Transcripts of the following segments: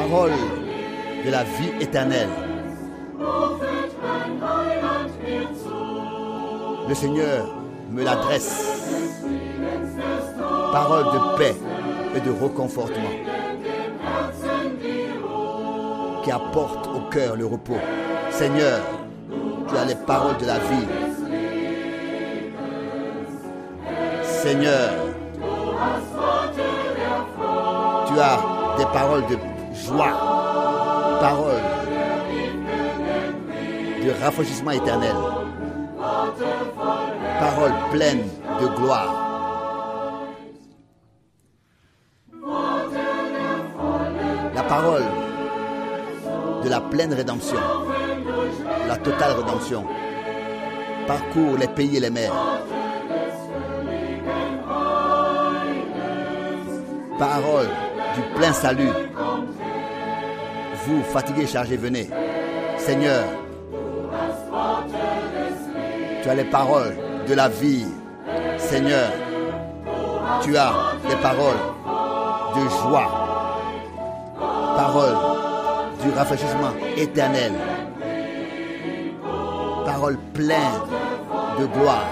Parole de la vie éternelle. Le Seigneur me l'adresse. Parole de paix et de reconfortement qui apporte au cœur le repos. Seigneur, tu as les paroles de la vie. Seigneur, tu as des paroles de joie, paroles de rafraîchissement éternel, paroles pleines de gloire. La parole de la pleine rédemption, la totale rédemption, parcourt les pays et les mers. Parole du plein salut. Vous, fatigués, chargés, venez. Seigneur, tu as les paroles de la vie. Seigneur, tu as les paroles de joie. Paroles du rafraîchissement éternel. Paroles pleines de gloire.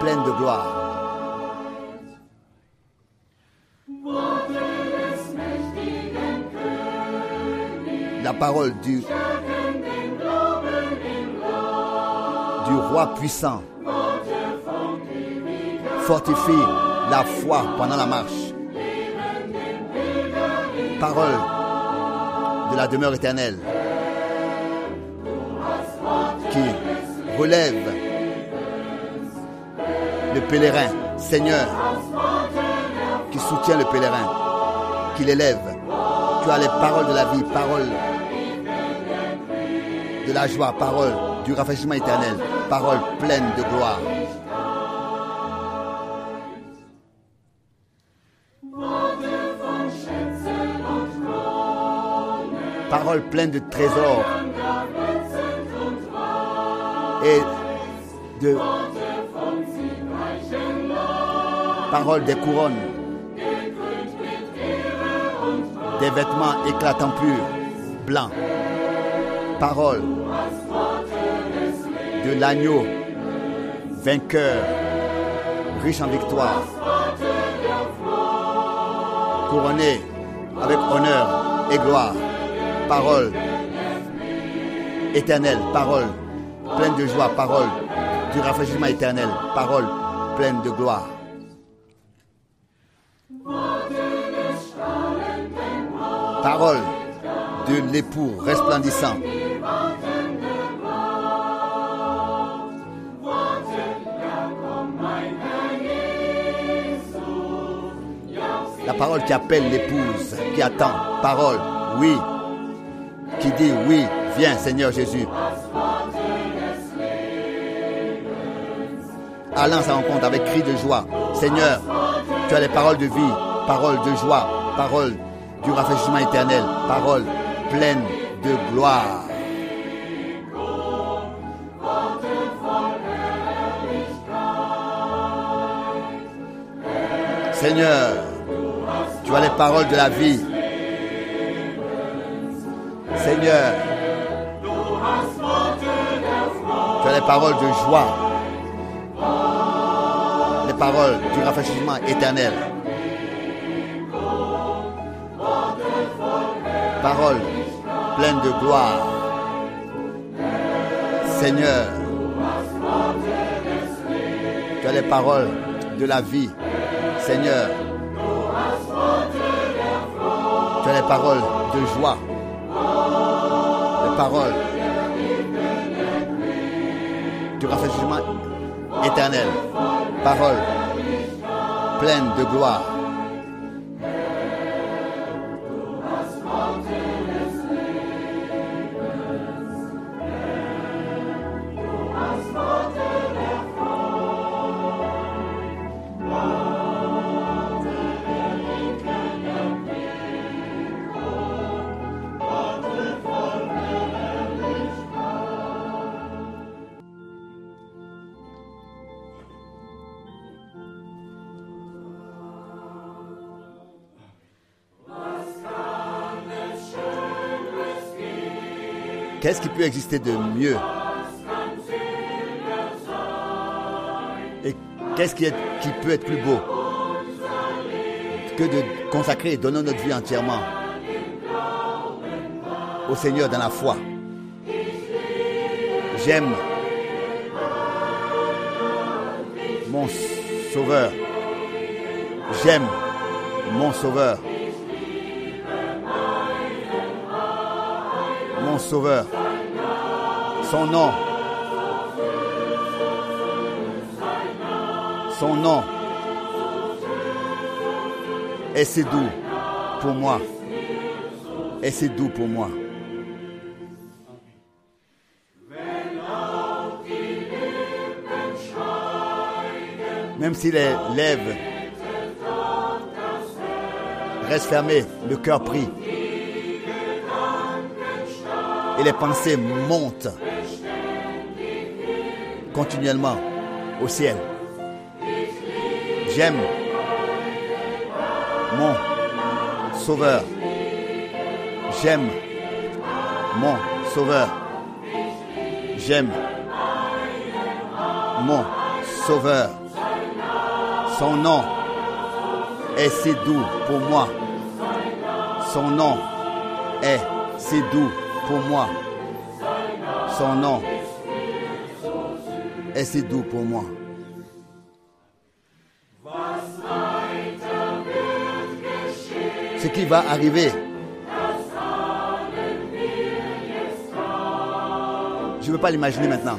Pleines de gloire. Parole du, roi puissant fortifie la foi pendant la marche. Parole de la demeure éternelle qui relève le pèlerin, Seigneur, qui soutient le pèlerin, qui l'élève. Tu as les paroles de la vie, paroles de la joie, paroles du rafraîchissement éternel, paroles pleines de gloire. Paroles pleines de trésors et de paroles des couronnes, des vêtements éclatants purs, blancs, paroles de l'agneau vainqueur, riche en victoire, couronné avec honneur et gloire, parole éternelle, parole pleine de joie, parole du rafraîchissement éternel, parole pleine de gloire. Parole de l'époux resplendissant. Parole qui appelle l'épouse, qui attend. Parole, oui. Qui dit oui, viens Seigneur Jésus. Allant sa rencontre avec cri de joie. Seigneur, tu as les paroles de vie, paroles de joie, paroles du rafraîchissement éternel, paroles pleines de gloire. Seigneur, as les paroles de la vie. Seigneur, tu as les paroles de joie, les paroles du rafraîchissement éternel. Paroles pleines de gloire. Seigneur, tu as les paroles de la vie. Seigneur, les paroles de joie, les paroles du rafraîchissement éternel, paroles pleines de gloire. Qu'est-ce qui peut exister de mieux? Et qu'est-ce qui, peut être plus beau? Que de consacrer et donner notre vie entièrement au Seigneur dans la foi J'aime mon Sauveur. J'aime mon Sauveur. Sauveur. Son nom. Son nom est si doux pour moi. Et c'est doux pour moi. Même si les lèvres restent fermées, le cœur prie. Et les pensées montent continuellement au ciel. J'aime mon Sauveur. J'aime mon Sauveur. J'aime mon Sauveur. Son nom est si doux pour moi. Son nom est si doux pour moi. Son nom est si doux pour moi. Ce qui va arriver. Je ne veux pas l'imaginer maintenant.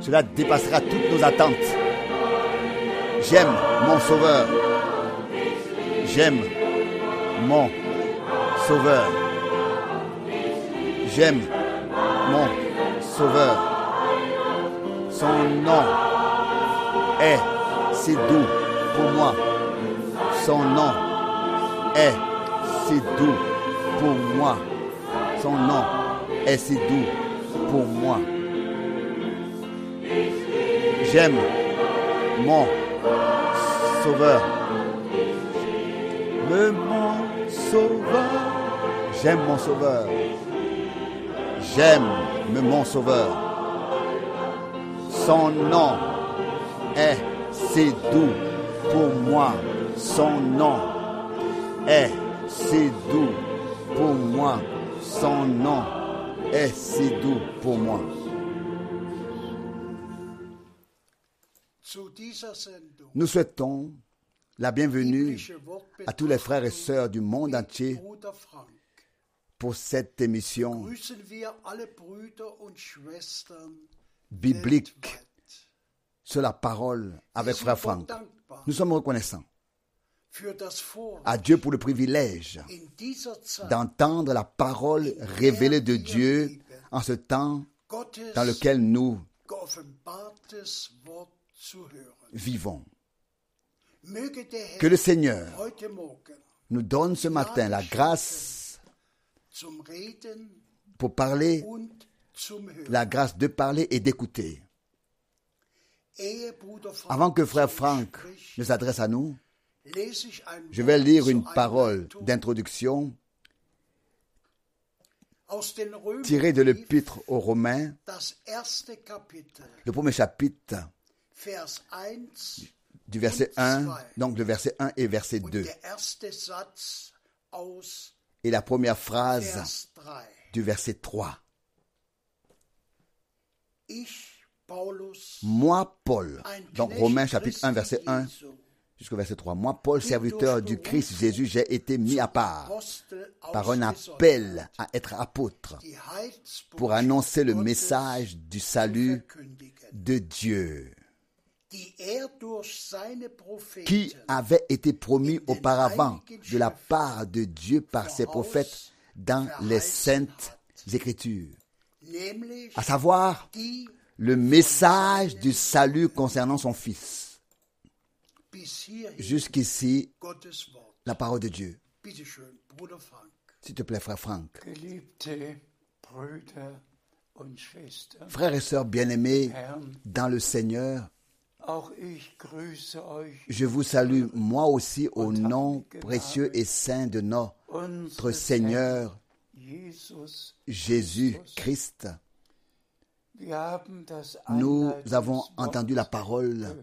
Cela dépassera toutes nos attentes. J'aime mon Sauveur. J'aime mon Sauveur. J'aime mon Sauveur. Son nom est si doux pour moi. Son nom est si doux pour moi. Son nom est si doux pour moi. J'aime mon Sauveur. Le mon Sauveur. J'aime mon Sauveur. J'aime mon Sauveur. Son nom est si doux pour moi. Son nom est si doux pour moi. Son nom est si doux pour moi. Nous souhaitons la bienvenue à tous les frères et sœurs du monde entier pour cette émission biblique sur la parole avec frère Franck. Nous sommes reconnaissants à Dieu pour le privilège d'entendre la parole révélée de Dieu en ce temps dans lequel nous vivons. Que le Seigneur nous donne ce matin la grâce pour parler, la grâce de parler et d'écouter. Avant que frère Franck ne s'adresse à nous, je vais lire une parole d'introduction tirée de l'épître aux Romains, le premier chapitre. Vers 1 du verset 1, donc le verset 1 et verset und 2, der erste Satz aus et la première phrase Vers 3. du verset 3. Ich, Paulus, Moi, Paul, donc Romains chapitre 1, Christi verset 1 Jesu, jusqu'au verset 3. Moi, Paul, serviteur du Christ Jésus, j'ai été mis à part par un appel à être apôtre pour annoncer le message du salut de Dieu qui avait été promis auparavant de la part de Dieu par ses prophètes dans les saintes écritures, à savoir le message du salut concernant son Fils. Jusqu'ici, la parole de Dieu. S'il te plaît, frère Franck. Frères et sœurs bien-aimés dans le Seigneur, Je vous salue moi aussi au nom précieux et saint de notre Seigneur. Jésus-Christ. Nous avons entendu la parole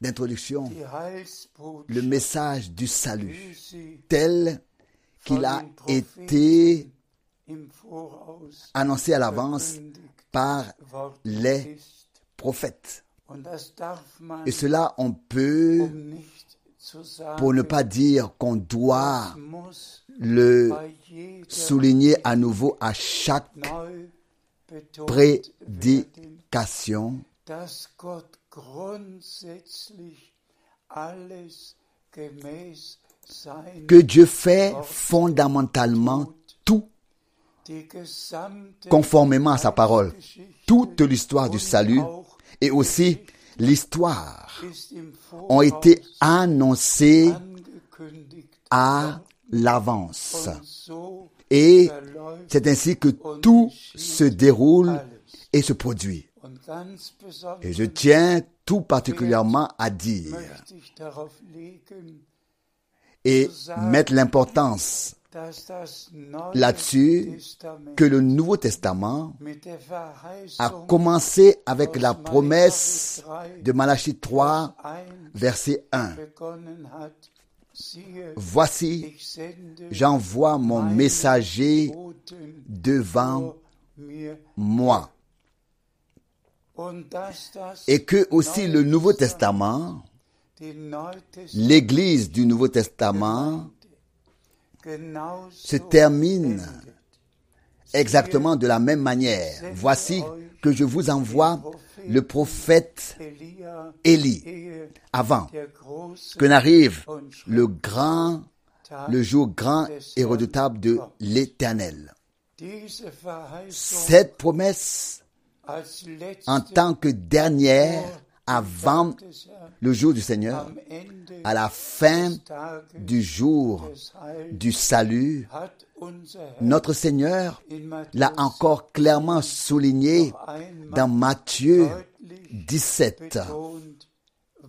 d'introduction, le message du salut, tel qu'il a été annoncé à l'avance par les prophètes. Et cela, on peut, pour ne pas dire qu'on doit le souligner à nouveau à chaque prédication, que Dieu fait fondamentalement tout conformément à sa parole. Toute l'histoire du salut et aussi l'histoire ont été annoncées à l'avance. Et c'est ainsi que tout se déroule et se produit. Et je tiens tout particulièrement à dire et mettre l'importance là-dessus que le Nouveau Testament a commencé avec la promesse de Malachie 3, 1 verset 1. begonnen hat, siehe, Voici, j'envoie mon messager devant moi. Et que aussi le Nouveau Testament, l'Église du Nouveau Testament, se termine exactement de la même manière. Voici que je vous envoie le prophète Élie avant que n'arrive le grand, le jour grand et redoutable de l'Éternel. Cette promesse en tant que dernière avant le jour du Seigneur, à la fin du jour du salut, notre Seigneur l'a encore clairement souligné dans Matthieu deutlich 17. betont,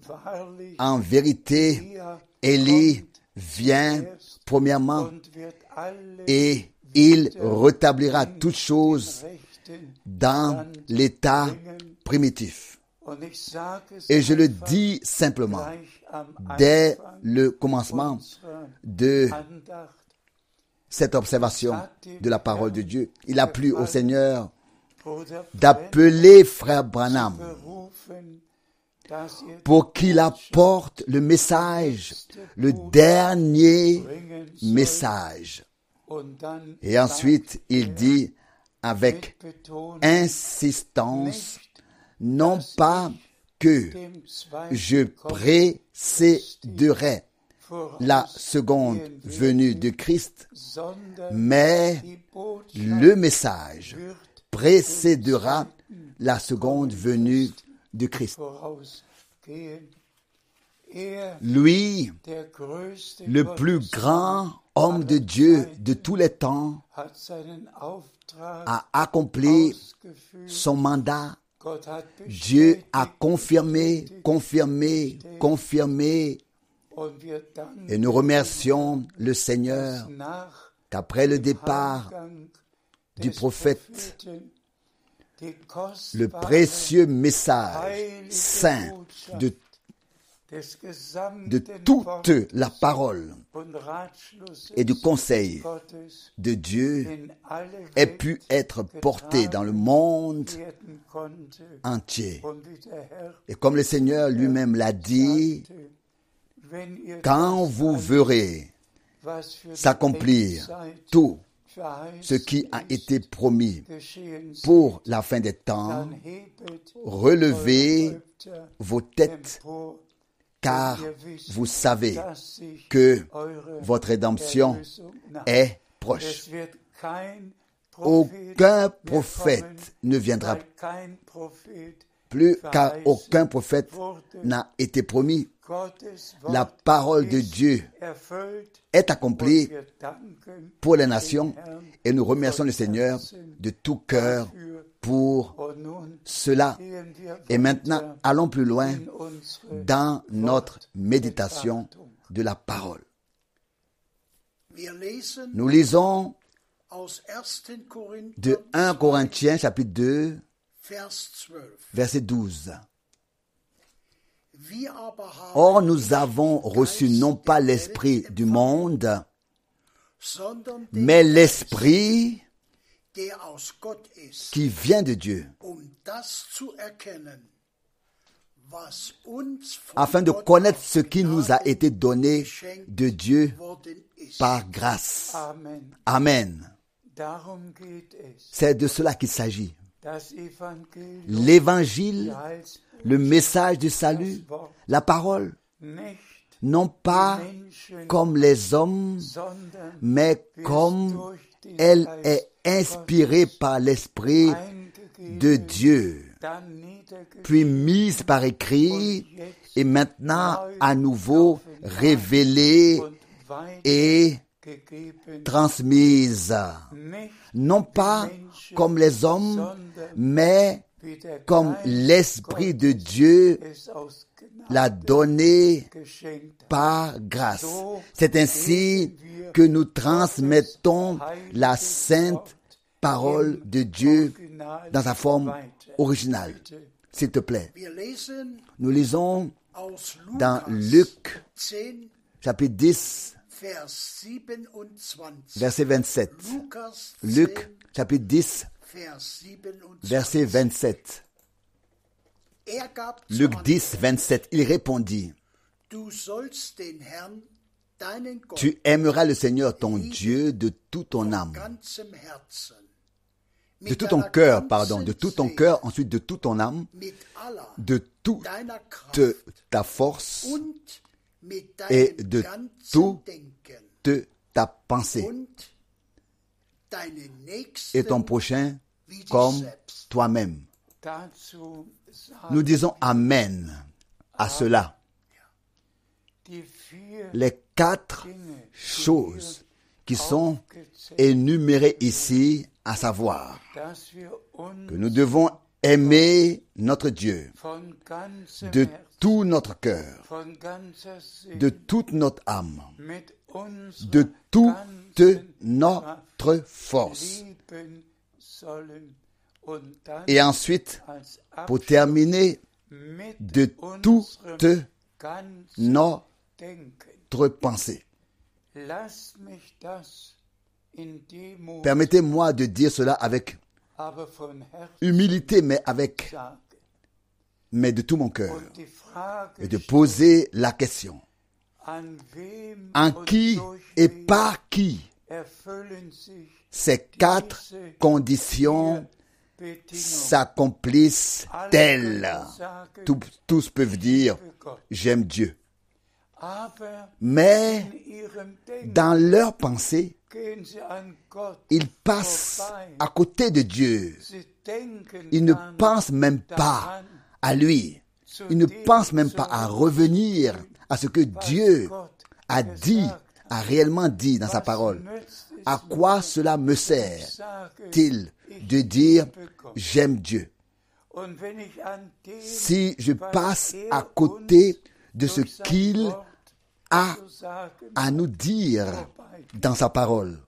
wahrlich En vérité, Élie vient premièrement et il rétablira toutes choses dans l'état primitif. Et je le dis simplement, dès le commencement de cette observation de la parole de Dieu, il a plu au Seigneur d'appeler frère Branham pour qu'il apporte le message, le dernier message. Et ensuite, il dit avec insistance, non pas que je précéderai la seconde venue de Christ, mais le message précédera la seconde venue de Christ. Lui, le plus grand homme de Dieu de tous les temps, a accompli son mandat. Dieu a confirmé, confirmé, confirmé. Et nous remercions le Seigneur qu'après le départ du prophète, le précieux message saint de, de toute la parole et du conseil de Dieu ait pu être porté dans le monde entier. Et comme le Seigneur lui-même l'a dit, quand vous verrez s'accomplir tout ce qui a été promis pour la fin des temps, relevez vos têtes, car vous savez que votre rédemption est proche. Aucun prophète ne viendra plus, car aucun prophète n'a été promis. La parole de Dieu est accomplie pour les nations et nous remercions le Seigneur de tout cœur pour nun cela. Et maintenant, allons plus loin dans notre méditation de la parole. Nous lisons aus 1. Korinther de 1 Corinthiens chapitre 2 Vers 12. verset 12. Wir aber haben Or nous avons reçu non pas l'esprit du monde, mais l'esprit qui vient de Dieu, afin de connaître ce qui nous a été donné de Dieu par grâce. Amen. C'est de cela qu'il s'agit. L'évangile, le message du salut, la parole, non pas comme les hommes, mais comme elle est inspirée par l'Esprit de Dieu, puis mise par écrit et maintenant à nouveau révélée et transmise, non pas comme les hommes, mais comme l'Esprit de Dieu l'a donné par grâce. C'est ainsi que nous transmettons la sainte parole de Dieu dans sa forme originale. S'il te plaît. Nous lisons dans Luc 10, chapitre 10, Vers 27. verset 27. Lukas 10, Luc chapitre 10, Vers 27. verset 27. Luc zur 10, 27. Il répondit, Tu aimeras le Seigneur ton Dieu de toute ton âme, de tout ton cœur, pardon, de tout ton cœur, ensuite de toute ton âme, de toute ta force, et de tout de ta pensée. Et ton prochain comme toi-même. Nous disons Amen à cela. Les quatre choses qui sont énumérées ici, à savoir que nous devons aimer notre Dieu de tout notre cœur, de toute notre âme, de toute notre force. Et ensuite, pour terminer, de toute notre pensée. Permettez-moi de dire cela avec humilité, mais avec, mais de tout mon cœur. Et de poser la question. En qui et par qui ces quatre conditions s'accomplissent-elles Tous, tous peuvent dire, j'aime Dieu. Mais dans leur pensée, ils passent à côté de Dieu. Ils ne pensent même pas à lui. Ils ne pensent même pas à revenir à ce que Dieu a dit, a réellement dit dans sa parole. À quoi cela me sert-il de dire j'aime Dieu? Si je passe à côté de ce qu'il a à nous dire dans sa parole.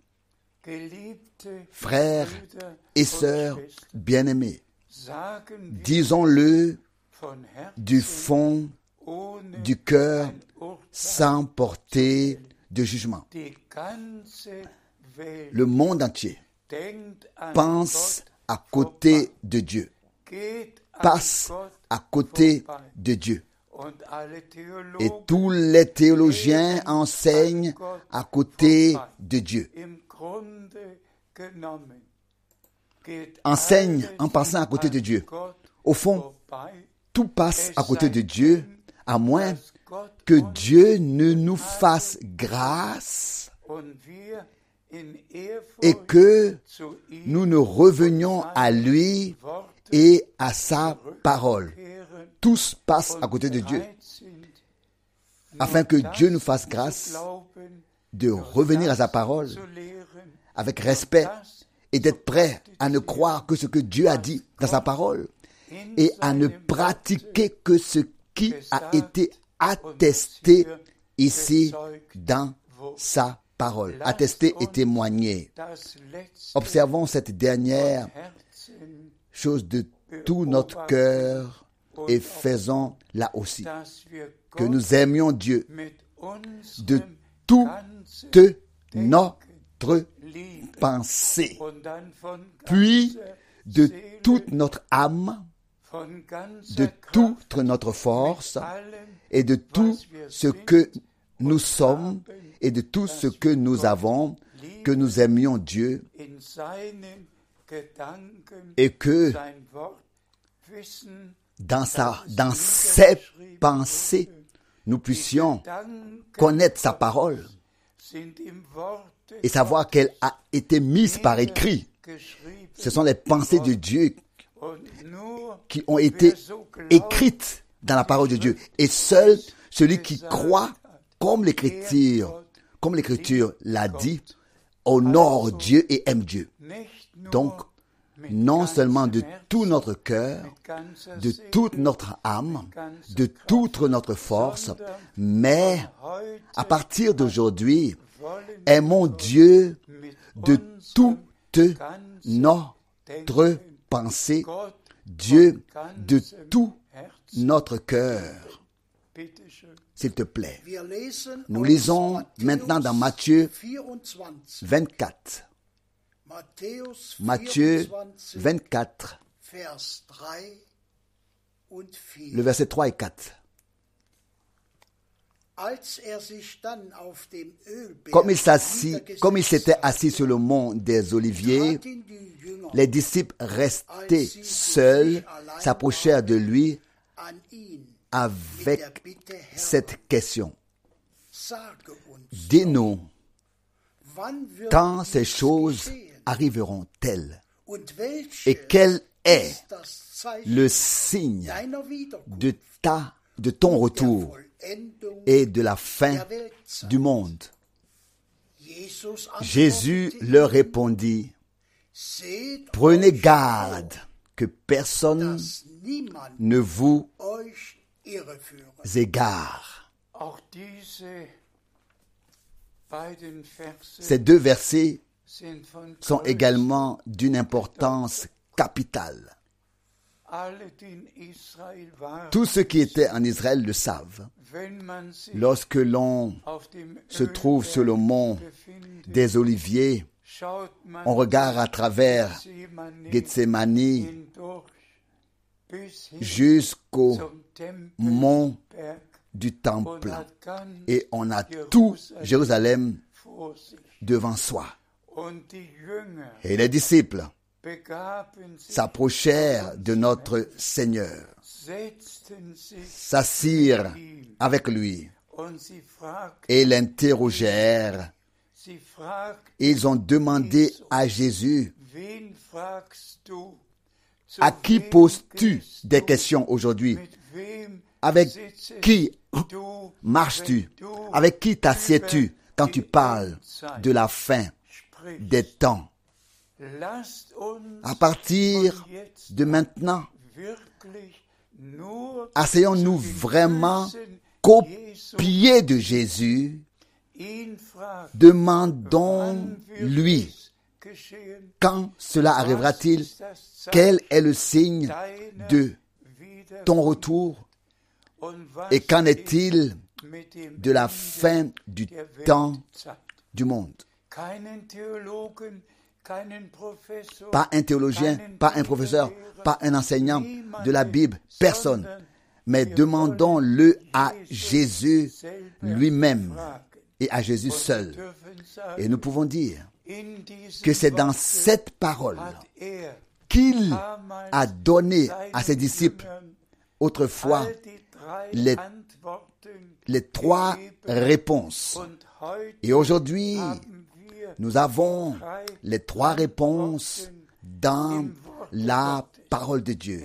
Frères et sœurs bien-aimés, disons-le du fond du cœur sans porter de jugement. Le monde entier pense à côté de Dieu, passe à côté de Dieu. Et tous les théologiens enseignent à côté de Dieu. Enseignent en passant à côté de Dieu. Au fond, tout passe à côté de Dieu, à moins que Dieu ne nous fasse grâce et que nous ne revenions à lui et à sa parole. Tous passent à côté de Dieu, afin que Dieu nous fasse grâce de revenir à sa parole avec respect et d'être prêt à ne croire que ce que Dieu a dit dans sa parole et à ne pratiquer que ce qui a été attesté ici dans sa parole. Attesté et letzte Observons cette dernière chose de tout notre cœur et faisons là aussi que nous aimions Dieu de toute notre pensée, puis de toute notre âme, de toute notre force et de tout ce que nous sommes et de tout ce que nous avons, que nous aimions Dieu et que dans, sa, ses pensées, nous puissions connaître sa parole et savoir qu'elle a été mise par écrit. Ce sont les pensées de Dieu qui ont été écrites dans la parole de Dieu. Et seul celui qui croit, comme l'écriture, comme l'écriture l'a dit, honore Dieu et aime Dieu. Donc, non seulement de tout notre cœur, de toute notre âme, de toute notre force, mais à partir d'aujourd'hui, aimons Dieu de toute notre pensée, Gott Dieu de tout notre cœur. S'il te plaît. Nous lisons maintenant dans Matthieu 24. 24. Matthäus Matthieu 24, 24, Vers 3 und 4. le verset 3 et 4. Comme il s'assit, comme il s'était assis sur le mont des Oliviers, les disciples restés seuls s'approchèrent de lui avec cette question. Dis-nous, quand ces choses arriveront-elles? Et quel est le signe de ta, de ton retour? Et de la fin du monde? Jésus leur répondit, prenez garde que personne ne vous égare. Ces deux versets sont également d'une importance capitale. Tous ceux qui étaient en Israël le savent. Lorsque l'on se trouve sur le mont des Oliviers, on regarde à travers Gethsemane jusqu'au mont du temple. Et on a tout Jérusalem devant soi. Et les disciples s'approchèrent de notre Seigneur, s'assirent avec lui et l'interrogèrent. Ils ont demandé à Jésus, à qui poses-tu des questions aujourd'hui? Avec qui marches-tu? Avec qui t'assieds-tu quand tu parles de la fin des temps? À partir de maintenant, asseyons-nous vraiment pied de Jésus, ihn fragen, demandons wann wird lui es geschehen? quand cela arrivera-t-il, quel est le signe de ton retour? Et qu'en est-il de la fin du temps du monde? Pas un théologien, pas un professeur, pas un enseignant de la Bible, personne. Mais demandons-le à Jésus lui-même et à Jésus seul. Et nous pouvons dire que c'est dans cette parole qu'il a donné à ses disciples autrefois les- trois réponses. Et aujourd'hui, nous avons les trois réponses dans la parole de Dieu.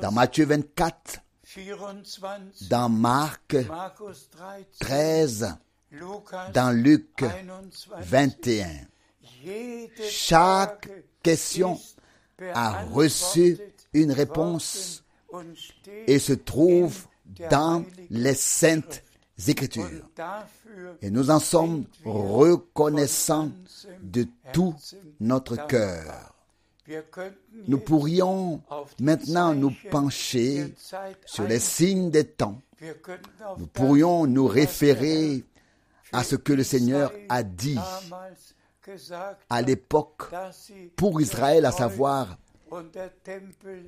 Dans Matthieu 24, 24, dans Marc Markus 13, 13, Lukas dans Luc 21, 21. Jede Chaque question a reçu une réponse et se trouve dans les saintes. Écritures. Et nous en sommes reconnaissants de tout notre cœur. Nous pourrions maintenant nous pencher sur les signes des temps. Nous pourrions nous référer à ce que le Seigneur a dit à l'époque pour Israël, à savoir,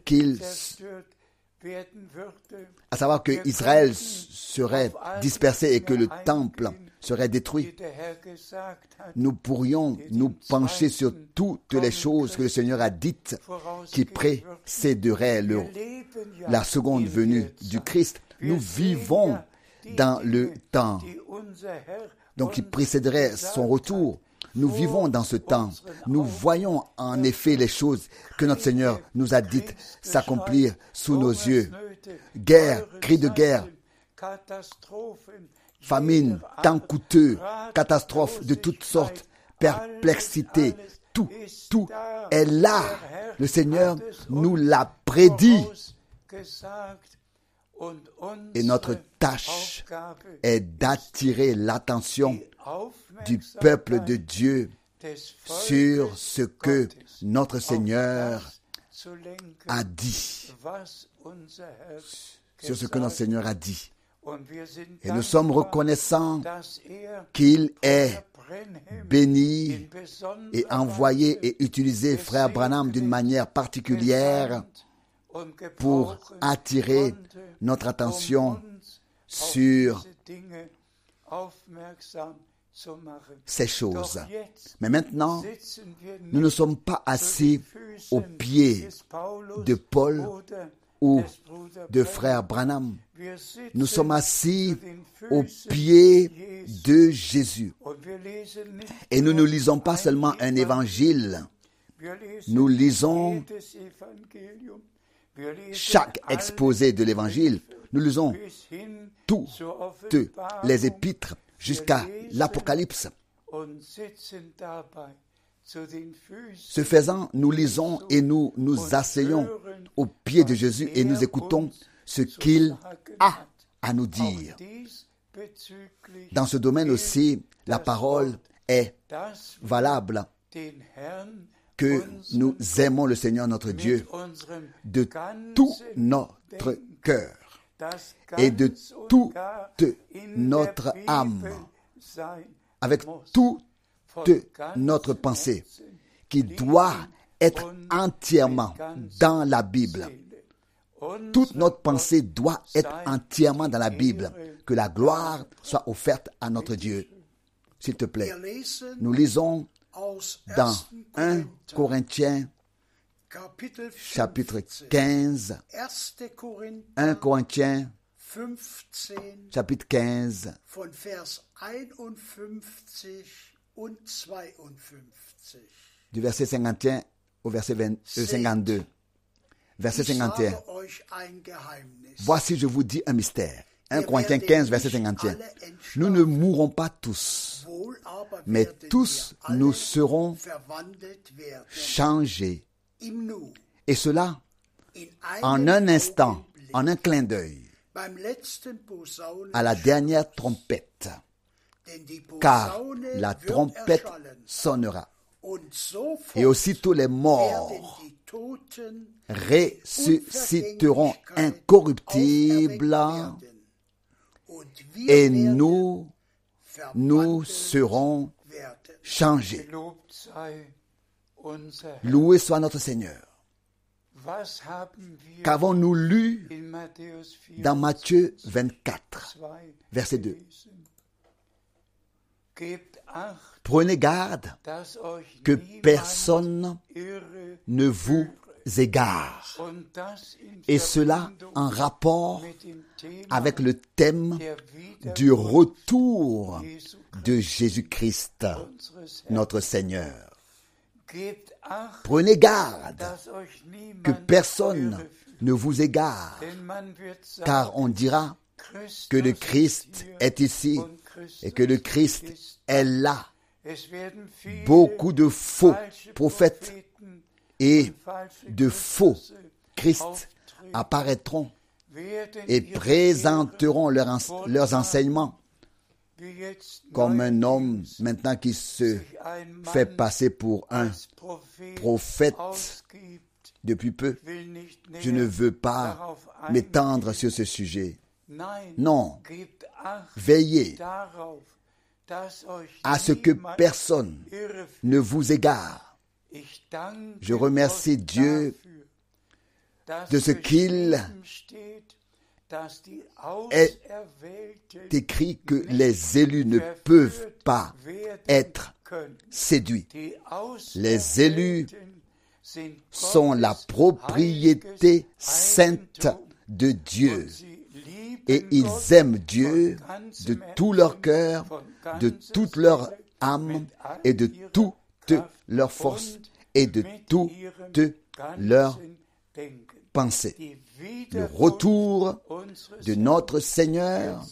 qu'il-. À savoir que Israël serait dispersé et que le temple serait détruit. Nous pourrions nous pencher sur toutes les choses que le Seigneur a dites qui précéderaient le- la seconde venue du. Christ. Nous vivons dans le temps donc qui précéderait son retour. Nous vivons dans ce temps. Nous voyons en effet les choses que notre Seigneur nous a dites s'accomplir sous nos yeux. Guerre, cris de guerre, famine, temps coûteux, catastrophes de toutes sortes, perplexité, tout, tout est là. Le Seigneur nous l'a prédit. Et notre tâche est d'attirer l'attention du peuple de Dieu sur ce que notre Seigneur a dit, sur ce que notre Seigneur a dit. Et nous sommes reconnaissants qu'il est béni et envoyé et utilisé frère Branham d'une manière particulière pour attirer notre attention sur ces choses. Mais maintenant, nous ne sommes pas assis aux pieds de Paul ou de frère Branham. Nous sommes assis aux pieds de Jésus. Et nous ne lisons pas seulement un évangile, nous lisons chaque exposé de l'évangile. Nous lisons toutes les épîtres jusqu'à l'Apocalypse. Ce faisant, nous lisons et nous nous asseyons aux pieds de Jésus et nous écoutons ce qu'il a à nous dire. Dans ce domaine aussi, la parole est valable que nous aimons le Seigneur notre Dieu de tout notre cœur et de toute notre âme, avec toute notre pensée, qui doit être entièrement dans la Bible. Toute notre pensée doit être entièrement dans la Bible. Que la gloire soit offerte à notre Dieu. S'il te plaît, nous lisons dans 1 Corinthiens chapitre 15, 1 Corinthiens chapitre 15, von Vers 51 und 52. du verset 51 au verset 20 euh, 52. Verset Ich 51. sage euch ein Geheimnis. Voici, je vous dis un mystère. 1 Corinthiens 15, verset 51. Nous ne mourrons pas tous, mais tous nous serons changés. Et cela en un instant, en un clin d'œil, à la dernière trompette. Car la trompette sonnera. Et aussitôt les morts ressusciteront incorruptibles et nous, nous serons changés. Loué soit notre Seigneur. Qu'avons-nous lu in Matthäus 4, dans Matthieu 24, 2 verset 2 gelesen? Gebt acht, Prenez garde que personne ne vous Et cela en rapport avec le thème du retour de Jésus-Christ, notre Seigneur. Prenez garde que personne ne vous égare, car on dira que le ist Christ est ici et que le Christ ist est là. Beaucoup de faux prophètes et de faux Christ apparaîtront et présenteront leurs, ens- leurs enseignements comme un homme maintenant qui se fait passer pour un prophète depuis peu. Je ne veux pas m'étendre sur ce sujet. Non. Veillez à ce que personne ne vous égare Je remercie Dieu de ce qu'il est écrit que les élus ne peuvent pas être séduits. Les élus Sont la propriété sainte de Dieu. Et ils aiment Dieu de tout leur cœur, de toute leur âme et de ihrer toute leur force et de toute leur pensée. Le retour de notre Seigneur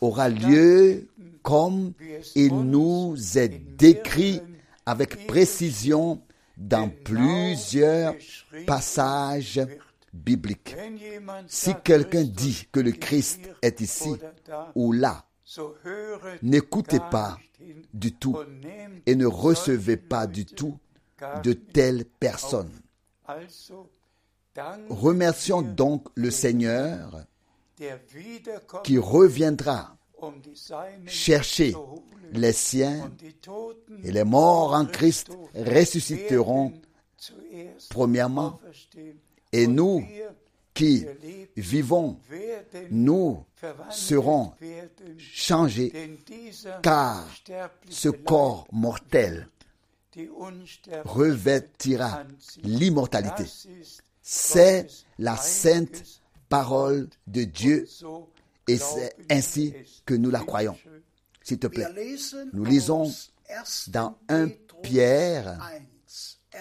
aura lieu comme il nous est décrit avec précision dans plusieurs passages bibliques. Si quelqu'un dit que le ist Christ est ici ou là, n'écoutez pas du tout et ne recevez pas du tout de telles personnes. Remercions donc le Seigneur qui reviendra chercher les siens et les morts en Christ ressusciteront premièrement et nous qui vivons, nous serons changés car ce corps mortel revêtira l'immortalité. C'est la sainte parole de Dieu et c'est ainsi que nous la croyons. S'il te plaît. Nous lisons aus 1. dans 1 Petrus Pierre,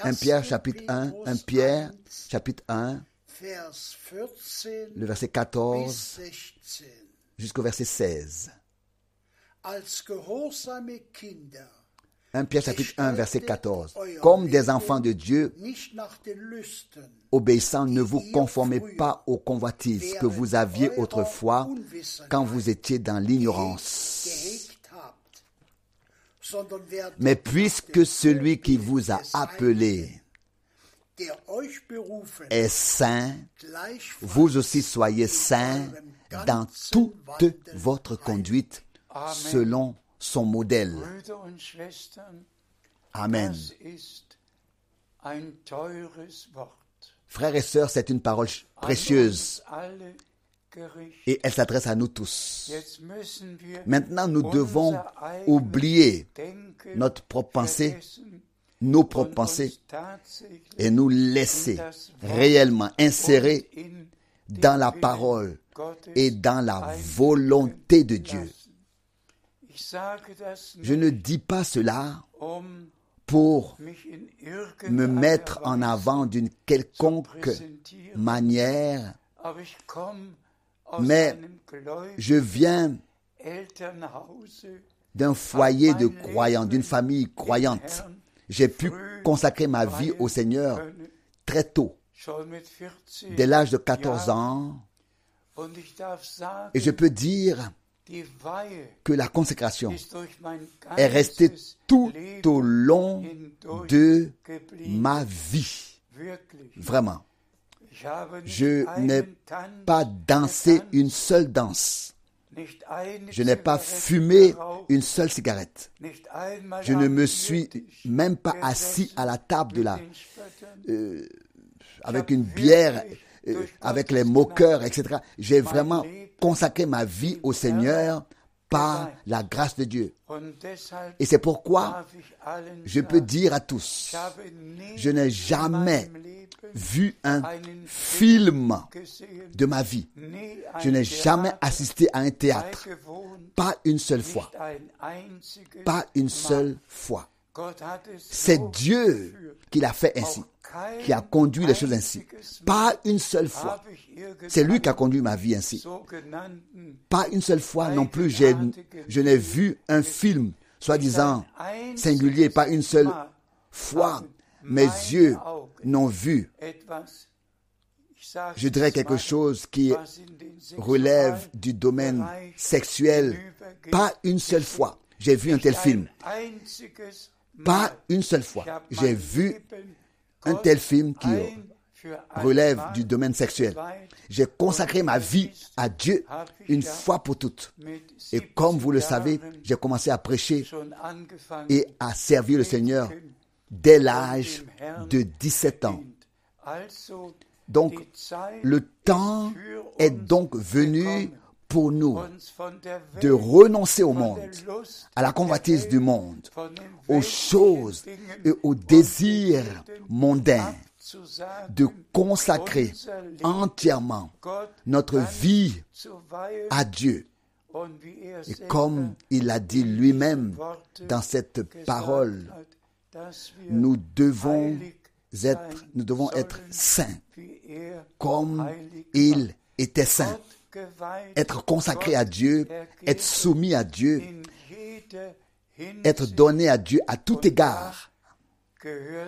1. 1 Pierre chapitre 1, 1 Pierre chapitre 1, Vers 14 le verset bis 14 16. jusqu'au verset 16. Als gehorsame Kinder 1 Pierre chapitre 1 verset 14. Comme des enfants de Dieu, obéissant, ne vous conformez pas aux convoitises que vous aviez autrefois quand vous étiez dans l'ignorance. Mais puisque celui qui vous a appelé est saint, vous aussi soyez saints dans toute votre conduite selon son modèle. Amen. Frères et sœurs, c'est une parole précieuse. et elle s'adresse à nous tous. Maintenant, nous devons oublier notre propre pensée, nos propres pensées et nous laisser réellement insérer dans la Gottes et dans la volonté de Dieu. Je ne dis pas cela pour me mettre en avant d'une quelconque manière, mais je viens d'un foyer de croyants, d'une famille croyante. J'ai pu consacrer ma vie au Seigneur très tôt, schon mit 14 dès l'âge de 14 ans, et je peux dire que la consécration est restée tout au long de ma vie. Vraiment. Je n'ai pas dansé une seule danse. Je n'ai pas fumé une seule cigarette. Je ne me suis même pas assis à la table de la, Spöttern. avec une bière, euh, avec les moqueurs, etc. J'ai vraiment consacré ma vie au Seigneur par la grâce de Dieu. Et c'est pourquoi je peux dire à tous, je n'ai jamais vu un film de ma vie. Je n'ai jamais assisté à un théâtre. Pas une seule fois. Pas une seule fois. C'est Dieu qui l'a fait ainsi, qui a conduit les choses ainsi. Pas une seule fois. C'est lui qui a conduit ma vie ainsi. Pas une seule fois non plus, je n'ai vu un film soi-disant singulier, pas une seule fois, mes yeux n'ont vu. Je dirais quelque chose qui relève du domaine sexuel. Pas une seule fois. J'ai vu un tel film. Pas une seule fois. J'ai vu un tel film qui relève du domaine sexuel. J'ai consacré ma vie à Dieu une fois pour toutes. Et comme vous le savez, j'ai commencé à prêcher et à servir le Seigneur dès l'âge de 17 ans. Donc, le temps est donc venu pour nous de renoncer au monde, à la convoitise du monde, aux choses et aux désirs mondains, de consacrer entièrement notre vie à Dieu. Et comme il a dit lui-même dans cette parole, nous devons être, nous devons être saints comme il était saint. Être consacré à Dieu, être soumis à Dieu, être donné à Dieu à tout égard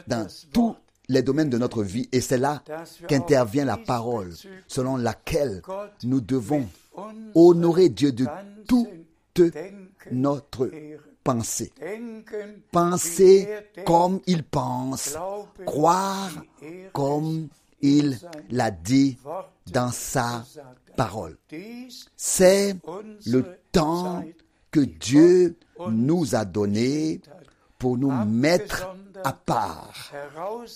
dans tous les domaines de notre vie. Et c'est là qu'intervient la parole selon laquelle nous devons honorer Dieu de toute notre pensée. Penser comme il pense, croire comme il l'a dit dans sa parole. C'est le temps que Dieu nous a donné pour nous mettre à part,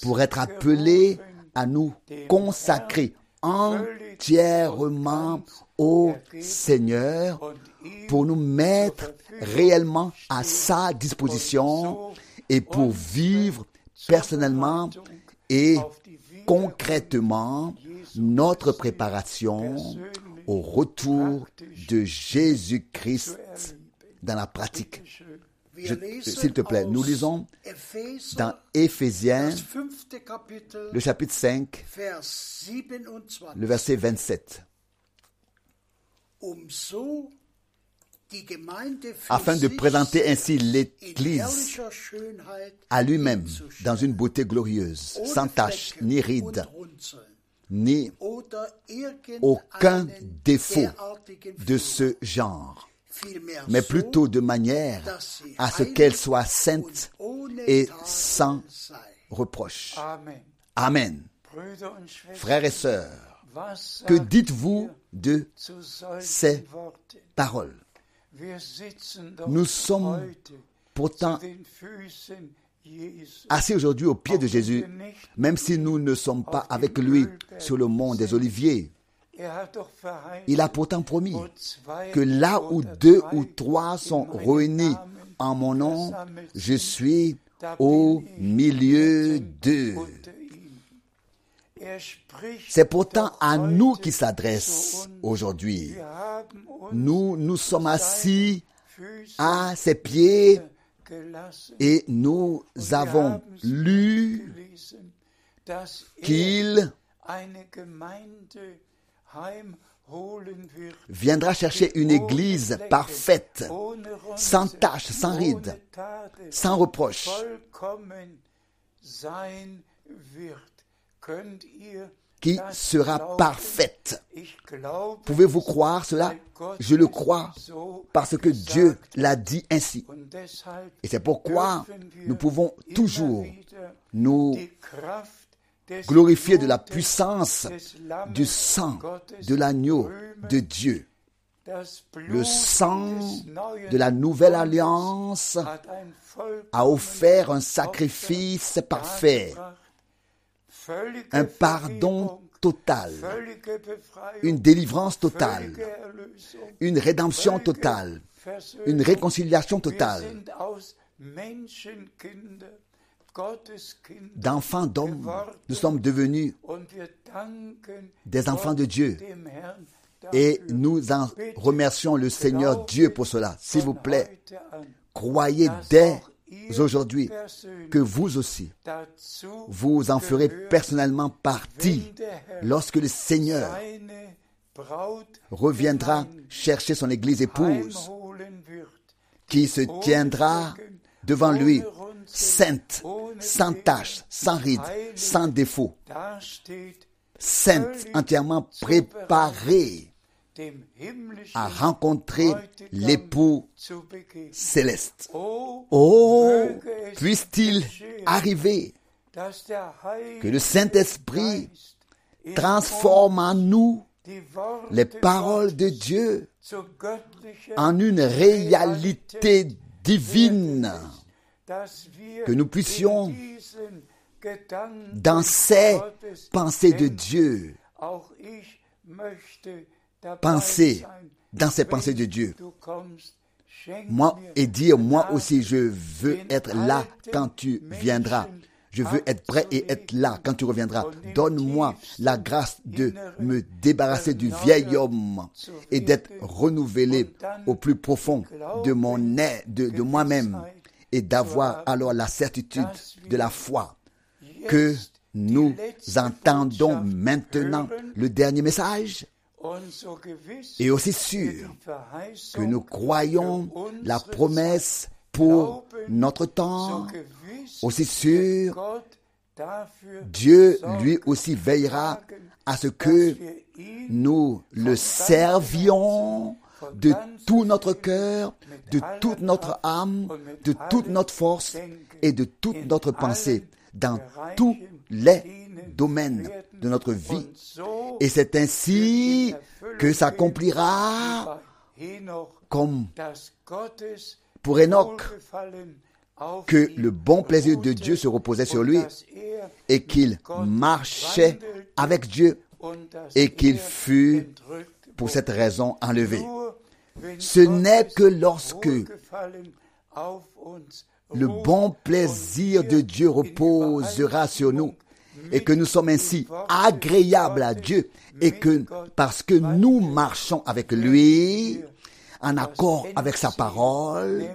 pour être appelés à nous consacrer entièrement au Seigneur, pour nous mettre réellement à sa disposition et pour vivre personnellement et concrètement notre préparation au retour de Jésus-Christ dans la pratique. S'il te plaît, nous lisons dans Éphésiens, le chapitre 5, le verset 27. Afin de présenter ainsi l'Église à lui-même dans une beauté glorieuse, sans tache, ni ride, ni aucun défaut de ce genre mais plutôt de manière à ce qu'elle soit sainte et sans reproche. Amen. Frères et sœurs, que dites-vous de ces paroles? Nous sommes pourtant assis aujourd'hui au pied de Jésus, même si nous ne sommes pas avec lui sur le mont des Oliviers. Il a pourtant promis que là où deux ou trois sont réunis en mon nom, je suis au milieu d'eux. C'est pourtant à nous qui s'adresse aujourd'hui. Nous nous sommes assis à ses pieds et nous avons lu qu'il viendra chercher une église parfaite, sans tache, sans ride, sans reproche. Qui sera parfaite. Pouvez-vous croire cela? Je le crois parce que Dieu l'a dit ainsi. Et c'est pourquoi nous pouvons toujours nous glorifier de la puissance du sang de l'agneau de Dieu. Le sang de la nouvelle alliance a offert un sacrifice parfait, un pardon total, une délivrance totale, une rédemption totale, une réconciliation totale. d'enfants d'hommes, nous sommes devenus des enfants de Dieu. Et nous en remercions le Seigneur Dieu pour cela. S'il vous plaît, croyez dès aujourd'hui que vous aussi, vous en ferez personnellement partie lorsque le Seigneur reviendra chercher son Église épouse qui se tiendra devant lui, sainte, sans tache, sans ride, sans défaut, sainte, entièrement préparée à rencontrer l'époux céleste. Oh, Oh, puisse-t-il arriver que le Saint-Esprit transforme en nous les paroles de Dieu en une réalité divine, que nous puissions dans ces pensées de. Dieu, Penser dans ces pensées de Dieu. moi et dire moi aussi je veux être là quand tu viendras. Je veux être prêt et être là quand tu reviendras. Donne-moi la grâce de me débarrasser du vieil homme et d'être renouvelé au plus profond de mon être, de, de moi-même et d'avoir alors la certitude de la foi que nous entendons maintenant le dernier message et aussi sûr que nous croyons la promesse pour notre temps. Aussi sûr, Dieu lui aussi veillera à ce que nous le servions de tout notre cœur, de toute notre âme, de toute notre force et de toute notre pensée dans tous les domaines de notre vie. Et c'est ainsi que s'accomplira comme pour Enoch que le bon plaisir de Dieu se reposait sur lui et qu'il marchait avec Dieu et qu'il fut pour cette raison enlevé. Ce n'est que lorsque le bon plaisir de Dieu reposera sur nous et que nous sommes ainsi agréables à Dieu et que parce que nous marchons avec lui en accord avec sa parole,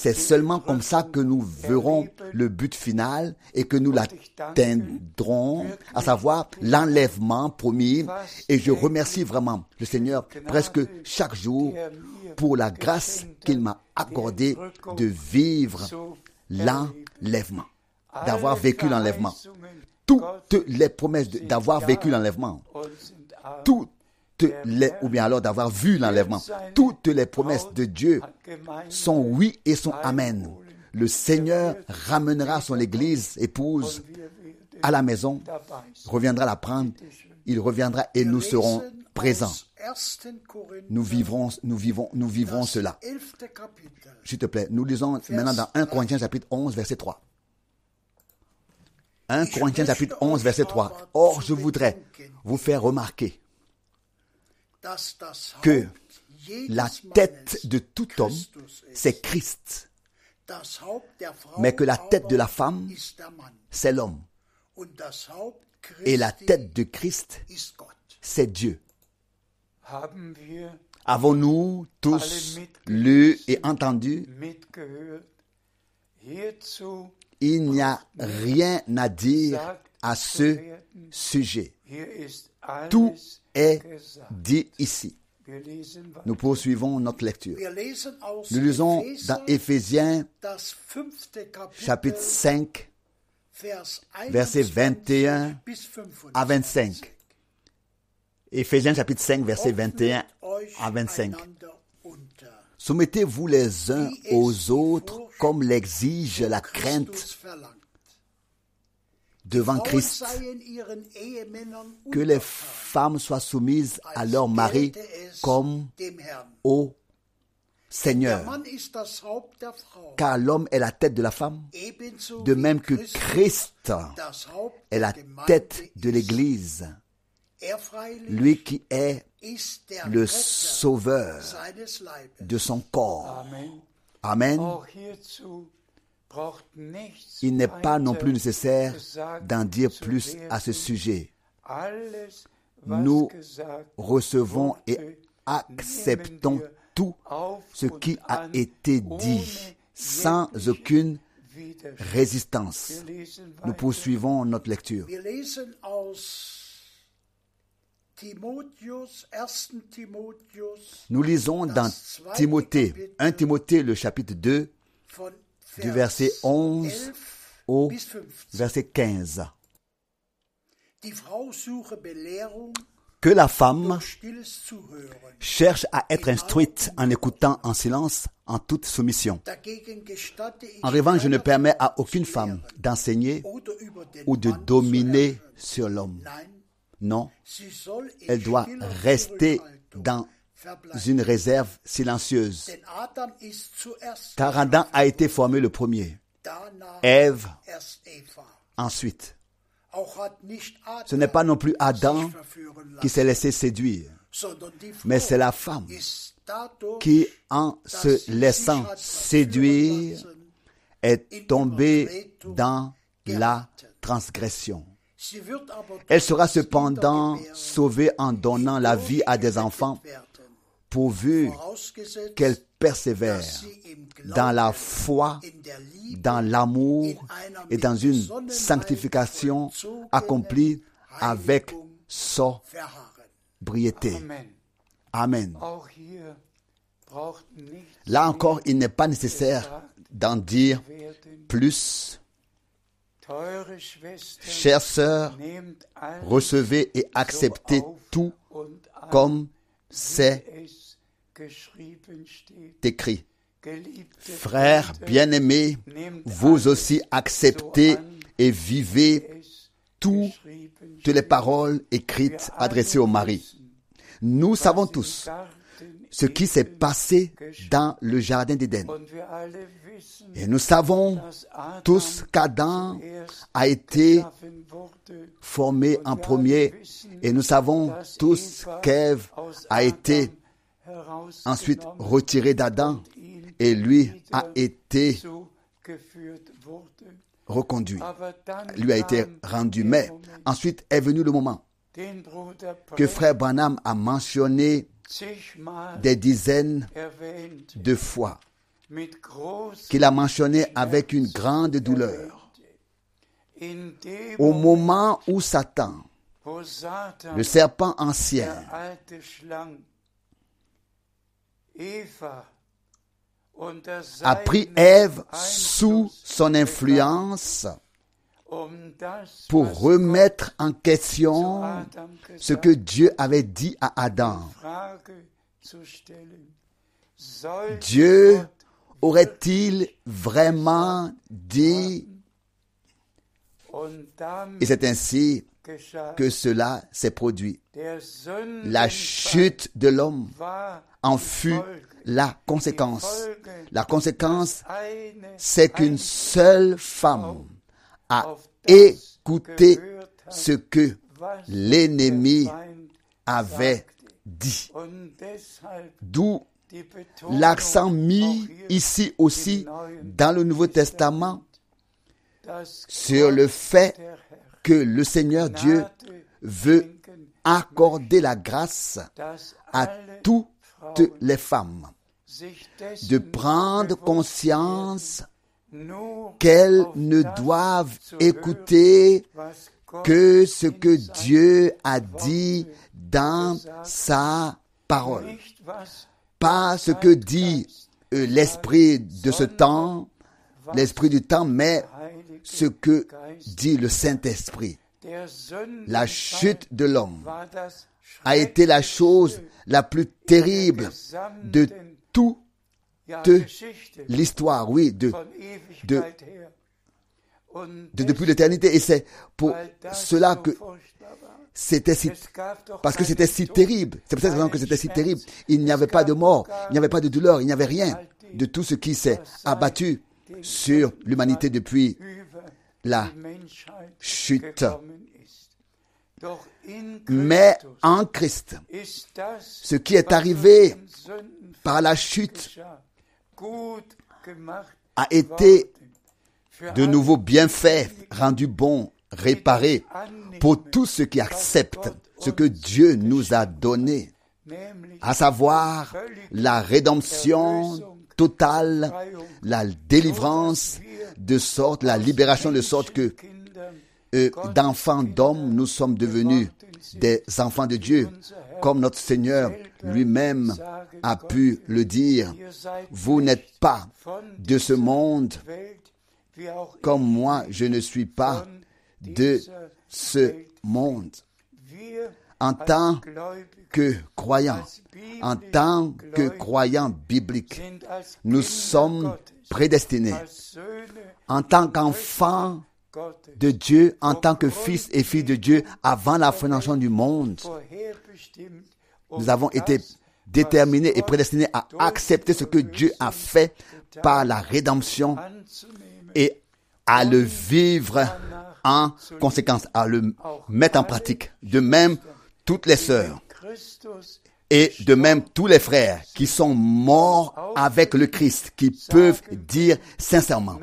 c'est seulement comme ça que nous verrons le but final et que nous l'atteindrons, à savoir l'enlèvement promis. Et je remercie vraiment le Seigneur presque chaque jour pour la grâce qu'il m'a accordée de vivre l'enlèvement, d'avoir vécu l'enlèvement. Toutes les promesses d'avoir vécu l'enlèvement, toutes les, ou bien alors d'avoir vu l'enlèvement, toutes les promesses de Dieu sont oui et sont amen. Le Seigneur ramènera son église épouse à la maison, reviendra la prendre, il reviendra et nous serons présents. aus 1. Korinther, Nous vivrons, nous vivons, nous vivrons cela. 11. Kapitel. S'il te plaît, nous lisons maintenant dans 1 Corinthiens chapitre 11 verset 3. 1 Corinthiens chapitre 11 verset 3. Or, je voudrais vous faire remarquer que la tête de tout homme, c'est Christ, mais que la tête de la femme, c'est l'homme. Et la tête de Christ, c'est Dieu. Avons-nous tous lu et entendu? Il n'y a rien à dire à ce sujet. Tout est dit ici. Nous poursuivons notre lecture. Nous lisons dans Éphésiens chapitre 5 Vers verset 21 bis 25. à 25. Éphésiens chapitre 5 verset 21 Euch à 25. einander unter. Soumettez-vous les uns aux autres comme l'exige la crainte devant Christ. Que les femmes soient soumises à leur mari comme au Seigneur. Car l'homme est la tête de la femme, de même que Christ est la tête de l'Église. Er Lui qui est le sauveur de son corps. Amen. Amen. Il n'est pas non plus nécessaire d'en dire plus à ce sujet. Nous Recevons et acceptons tout ce qui a été dit sans aucune résistance. Nous poursuivons notre lecture. Nous lisons dans Timothée, 1 Timothée, le chapitre 2, von du Vers verset 11 11 au bis 15. verset 15. Die Frau suche Belehrung Que la femme Zuhören. cherche à être instruite en écoutant en silence, en toute soumission. En rêvant, je ne permets à aucune femme d'enseigner ou de dominer sur l'homme. Non, elle doit rester dans une réserve silencieuse. Car Adam a été formé le premier, Ève ensuite. Ce n'est pas non plus Adam qui s'est laissé séduire, mais c'est la femme qui, en se laissant séduire, est tombée dans la transgression. Elle sera cependant sauvée en donnant la vie à des enfants pourvu qu'elle persévère dans la foi, dans l'amour et dans une sanctification accomplie avec sobriété. Amen. Là encore, il n'est pas nécessaire d'en dire plus. Chères sœurs, recevez et acceptez tout comme c'est écrit. Frères bien-aimés, vous aussi acceptez et vivez toutes les paroles écrites adressées au mari. Nous savons tous ce qui s'est passé dans le jardin d'Éden. Et nous savons tous qu'Adam a été formé en premier et nous savons tous qu'Ève a été ensuite herausgenommen retiré d'Adam et lui a été reconduit, lui a été rendu. Mais ensuite est venu le moment que frère Branham a mentionné des dizaines de fois, qu'il a mentionné avec une grande douleur. Au Moment, où Satan, le serpent ancien, a pris Ève sous son influence pour remettre en question ce que Dieu avait dit à Adam. Dieu aurait-il vraiment dit? Et c'est ainsi que cela s'est produit. La chute de l'homme en fut la conséquence. La conséquence, c'est qu'une seule femme gehört hat, ce que l'ennemi avait dit. D'où l'accent mis ici aussi dans le Nouveau Testament sur le fait que le Seigneur Dieu veut accorder la grâce à toutes les femmes de prendre conscience qu'elles ne doivent écouter que ce que Dieu a dit dans sa parole. Pas ce que dit euh, l'esprit de ce temps, l'esprit du temps, mais ce que dit le Saint-Esprit. La chute de l'homme a été la chose la plus terrible de toute ja, de l'histoire, oui, de, de- depuis l'éternité. Et c'est pour cela que c'était si, parce que c'était si terrible. C'est pour cette raison que c'était si terrible. Il n'y avait pas de mort, il n'y avait pas de douleur, il n'y avait rien de tout ce qui s'est abattu sur l'humanité depuis la chute. Mais en Christ, ce qui est arrivé par la chute a été de nouveau bien fait, rendu bon, réparé pour tous ceux qui acceptent ce que Dieu nous a donné, à savoir la rédemption totale, la délivrance de sorte, la libération de sorte que euh, d'enfants d'hommes, nous sommes devenus des enfants de Dieu, comme notre Seigneur lui-même a pu le dire. Vous n'êtes pas de ce monde, comme moi je ne suis pas de ce monde. En tant que croyants, en tant que croyants bibliques, nous sommes prédestinés en tant qu'enfants de Dieu, en tant que fils et filles de Dieu, avant la fondation du monde, nous avons été déterminés et prédestinés à accepter ce que Dieu a fait par la rédemption et à le vivre en conséquence, à le mettre en pratique. De même, toutes les sœurs et de même tous les frères qui sont morts avec le Christ, qui peuvent dire sincèrement,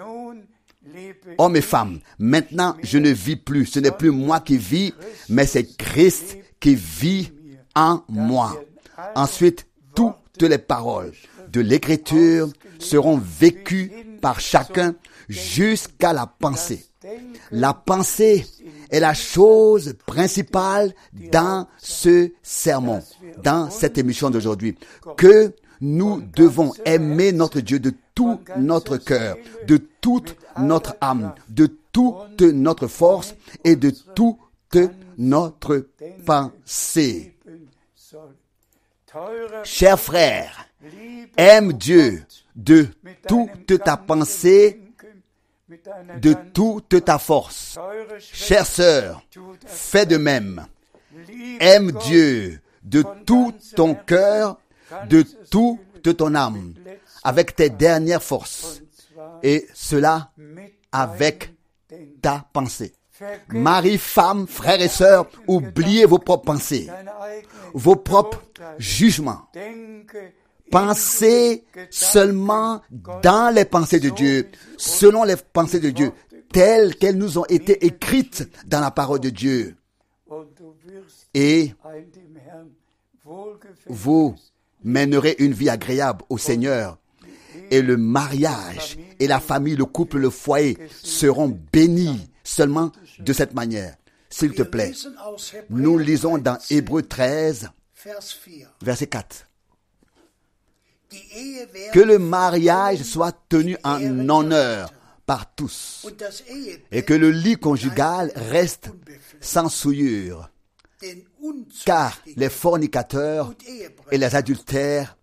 hommes et femmes, maintenant je ne vis plus, ce n'est plus moi qui vis, mais c'est Christ qui vit en moi. Ensuite, toutes les paroles de l'écriture seront vécues par chacun jusqu'à la pensée. La pensée est la chose principale dans ce sermon, dans cette émission d'aujourd'hui, que nous devons aimer notre Dieu de tout notre cœur, de toute notre âme, de toute notre force et de toute notre pensée. Cher frère, aime Dieu de toute ta pensée, de toute ta force. Chère sœur, fais de même. Aime Dieu de tout ton cœur, de toute ton âme, avec tes dernières forces, et cela avec ta pensée. Marie, femme, frères et sœurs, oubliez vos propres pensées, vos propres jugements. Pensez seulement dans les pensées de Dieu, selon les pensées de Dieu, telles qu'elles nous ont été écrites dans la parole de Dieu. Et vous mènerez une vie agréable au Seigneur. Et le mariage et la famille, le couple, le foyer seront bénis seulement de cette manière. S'il te plaît, nous lisons dans Hébreu 13, verset 4. Que le mariage soit tenu en honneur par tous et que le lit conjugal reste sans souillure, car les fornicateurs et les adultères,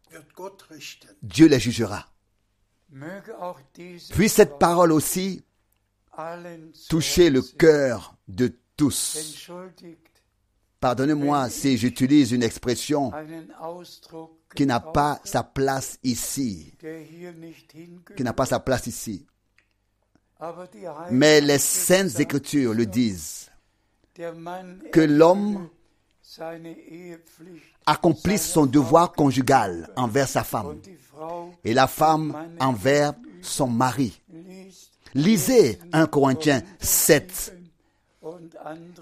Dieu les jugera. Puis cette parole aussi toucher le cœur de tous. Pardonnez-moi si j'utilise une expression qui n'a pas sa place ici, qui n'a pas sa place ici. Mais les saintes écritures le disent, que l'homme accomplisse son devoir conjugal envers sa femme et la femme envers son mari. Lisez 1 Corinthiens 7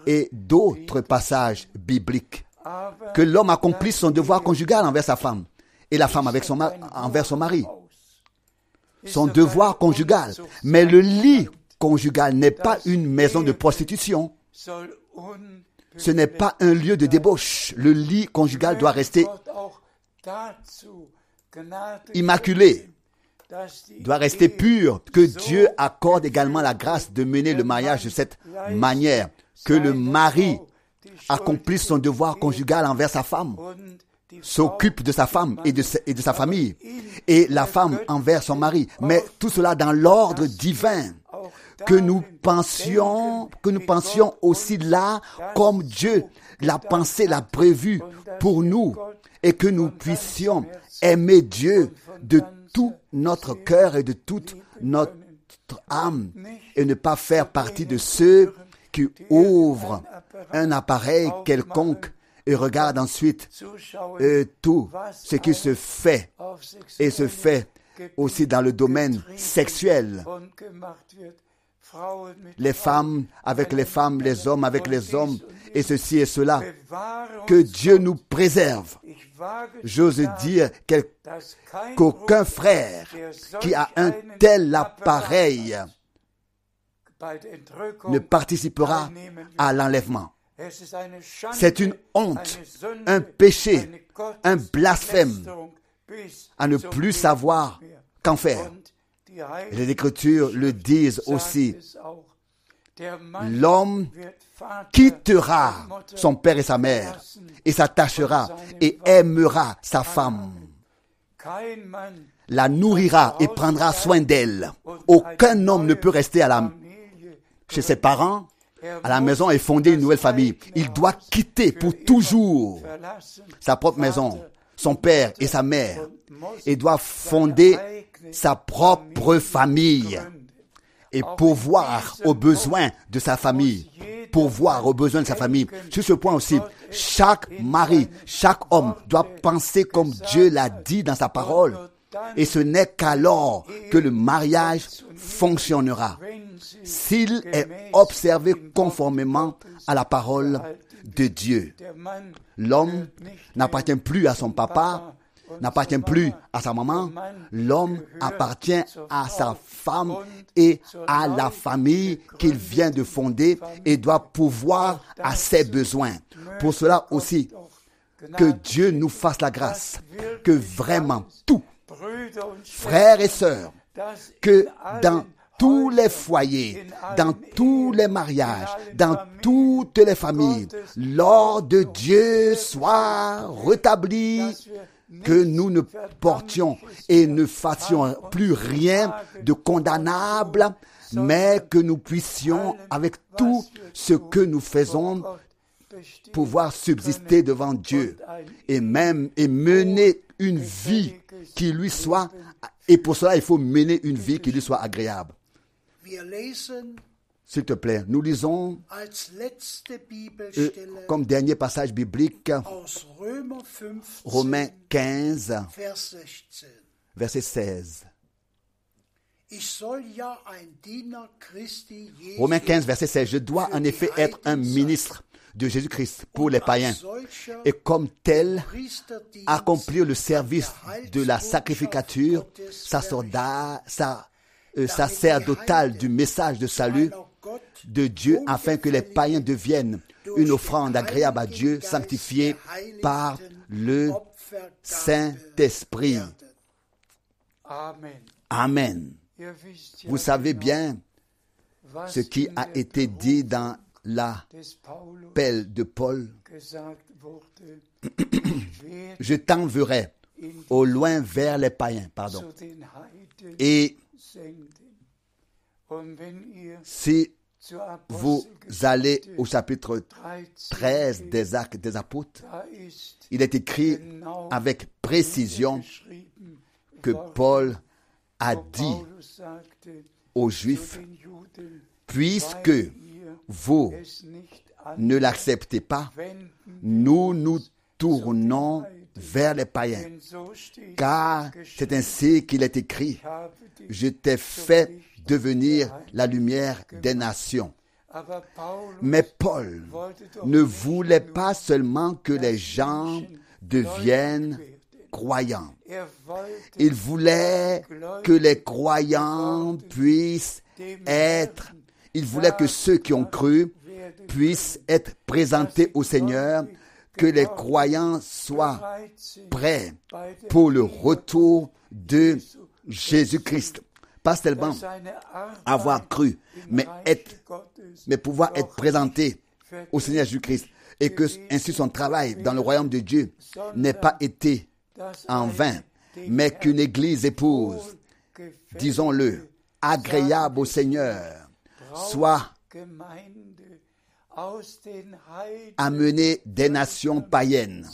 et d'autres passages bibliques. Que l'homme accomplisse son devoir conjugal envers sa femme et la femme envers son mari. Son devoir conjugal. Mais le lit conjugal n'est pas une maison de prostitution. Ce n'est pas un lieu de débauche. Le lit conjugal doit rester immaculé, doit rester pur, que Dieu accorde également la grâce de mener le mariage de cette manière, que le mari accomplisse son devoir conjugal envers sa femme, s'occupe de sa femme et de, sa, et de sa famille, et la femme envers son mari, mais tout cela dans l'ordre divin. Que nous pensions, que nous pensions aussi là comme Dieu l'a pensé, l'a prévu pour nous, et que nous puissions aimer Dieu de tout notre cœur et de toute notre âme, et ne pas faire partie de ceux qui ouvrent un appareil quelconque et regardent ensuite euh, tout ce qui se fait et se fait aussi dans le domaine sexuel les femmes avec les femmes, les hommes avec les hommes, et ceci et cela. Que Dieu nous préserve. J'ose dire qu'aucun frère qui a un tel appareil ne participera à l'enlèvement. C'est une honte, un péché, un blasphème à ne plus savoir qu'en faire. Les Écritures le disent aussi. L'homme quittera son père et sa mère et s'attachera et aimera sa femme, la nourrira et prendra soin d'elle. Aucun homme ne peut rester à la, chez ses parents, à la maison et fonder une nouvelle famille. Il doit quitter pour toujours sa propre maison, son père et sa mère, et doit fonder sa propre famille et pourvoir aux besoins de sa famille. Pourvoir aux besoins de sa famille. Sur ce point aussi, chaque mari, chaque homme doit penser comme Dieu l'a dit dans sa parole. Et ce n'est qu'alors que le mariage fonctionnera. S'il est observé conformément à la parole de Dieu. L'homme n'appartient plus à son papa, n'appartient plus à sa maman. L'homme appartient à sa femme et à la famille qu'il vient de fonder et doit pouvoir à ses besoins. Pour cela aussi, que Dieu nous fasse la grâce, que vraiment tout, frères et sœurs, que dans tous les foyers, dans tous les mariages, dans toutes les familles, l'ordre de Dieu soit rétabli, que nous ne portions et ne fassions plus rien de condamnable, mais que nous puissions, avec tout ce que nous faisons, pouvoir subsister devant Dieu et même et mener une vie qui lui soit et pour cela il faut mener une vie qui lui soit agréable. S'il te plaît, nous lisons euh, comme dernier passage biblique aus Römer 15, Romains 15, Vers 16. verset 16. Ich soll ja ein Diener Christi Jesu Romains 15, verset 16. Je dois en effet être un ministre de Jésus-Christ pour les païens et comme tel accomplir le service de la sacrificature sacerda- sa- euh, sacerdotale du message de salut de Dieu afin que les païens deviennent une offrande agréable à Dieu, sanctifiée par le Saint-Esprit. Amen. Vous savez bien ce qui a été dit dans l'appel de Paul. Je t'enverrai au loin vers les païens, pardon. Et si vous allez au chapitre 13 13 geht, des actes des apôtres, il est écrit avec précision que Paul a dit aux Juifs, puisque vous ne l'acceptez pas, nous nous tournons vers les païens. Car c'est ainsi qu'il est écrit, je t'ai fait devenir la lumière des nations. Mais Paul ne voulait pas seulement que les gens deviennent croyants. Il voulait que les croyants puissent être, il voulait que ceux qui ont cru puissent être présentés au Seigneur, que les croyants soient prêts pour le retour de Jésus-Christ. Pas seulement avoir cru, mais être, mais pouvoir être présenté au Seigneur Jésus-Christ et que ainsi son travail dans le royaume de Dieu n'ait pas été en vain, mais qu'une église épouse, disons-le, agréable au Seigneur, soit Amenée des nations païennes.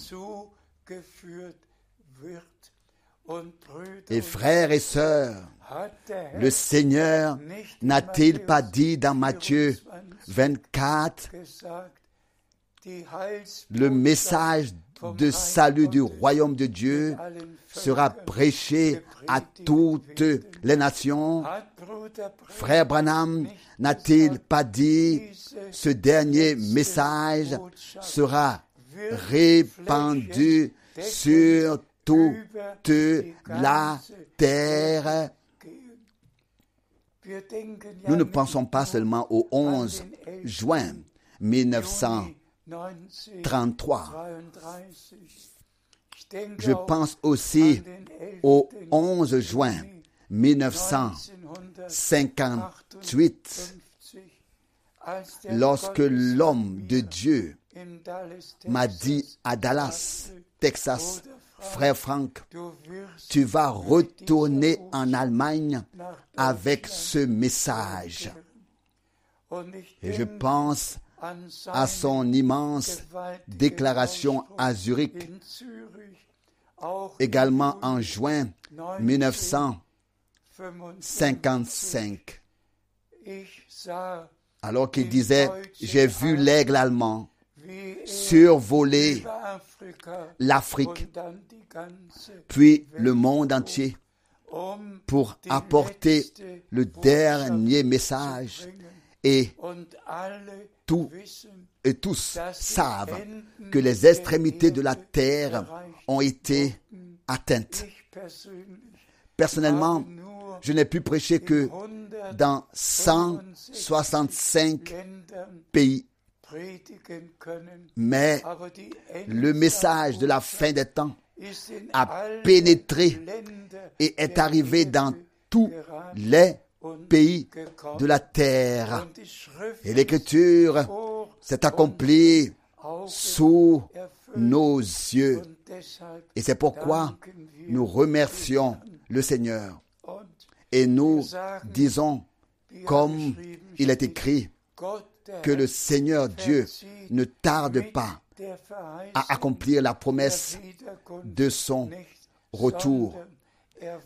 Et frères et sœurs, Herr le Seigneur n'a-t-il pas dit dans Matthieu 24 gesagt, die Heilsbotschaft le message de salut du royaume de Dieu sera prêché à toutes les nations. Frère Branham n'a-t-il pas dit ce dernier message sera répandu sur toute la terre? Nous ne pensons pas seulement au 11 juin 1933. Je pense aussi au 11 juin 1958, lorsque l'homme de Dieu m'a dit à Dallas, Texas, frère Frank, tu vas retourner en Allemagne avec ce message. Et je pense à son immense déclaration à Zurich, également en juin 1955, alors qu'il disait, j'ai vu l'aigle allemand survoler l'Afrique, puis le monde entier, pour apporter le dernier message et tout et tous savent que les extrémités de la terre ont été atteintes. Personnellement, je n'ai pu prêcher que dans 165 pays. Mais le message de la fin des temps a pénétré et est arrivé dans tous les pays de la terre. Et l'écriture s'est accomplie sous nos yeux. Et c'est pourquoi nous remercions le Seigneur. Et nous disons, comme il est écrit, que le Seigneur Dieu ne tarde pas à accomplir la promesse de son retour,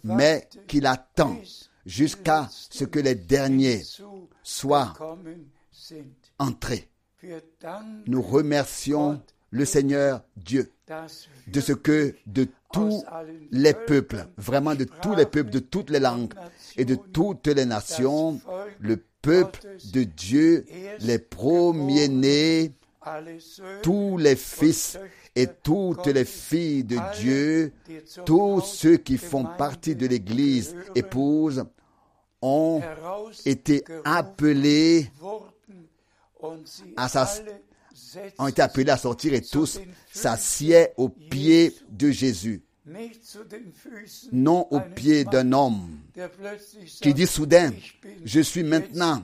mais qu'il attend jusqu'à ce que les derniers soient entrés. Nous remercions le Seigneur Dieu de ce que de tous les peuples, vraiment de tous les peuples, de toutes les langues et de toutes les nations, le peuple de Dieu, les premiers-nés, tous les fils et toutes les filles de Dieu, tous ceux qui font partie de l'Église épouse, ont été appelés à sortir et tous s'assied au pied de Jésus. Non au pied d'un homme qui dit soudain, je suis maintenant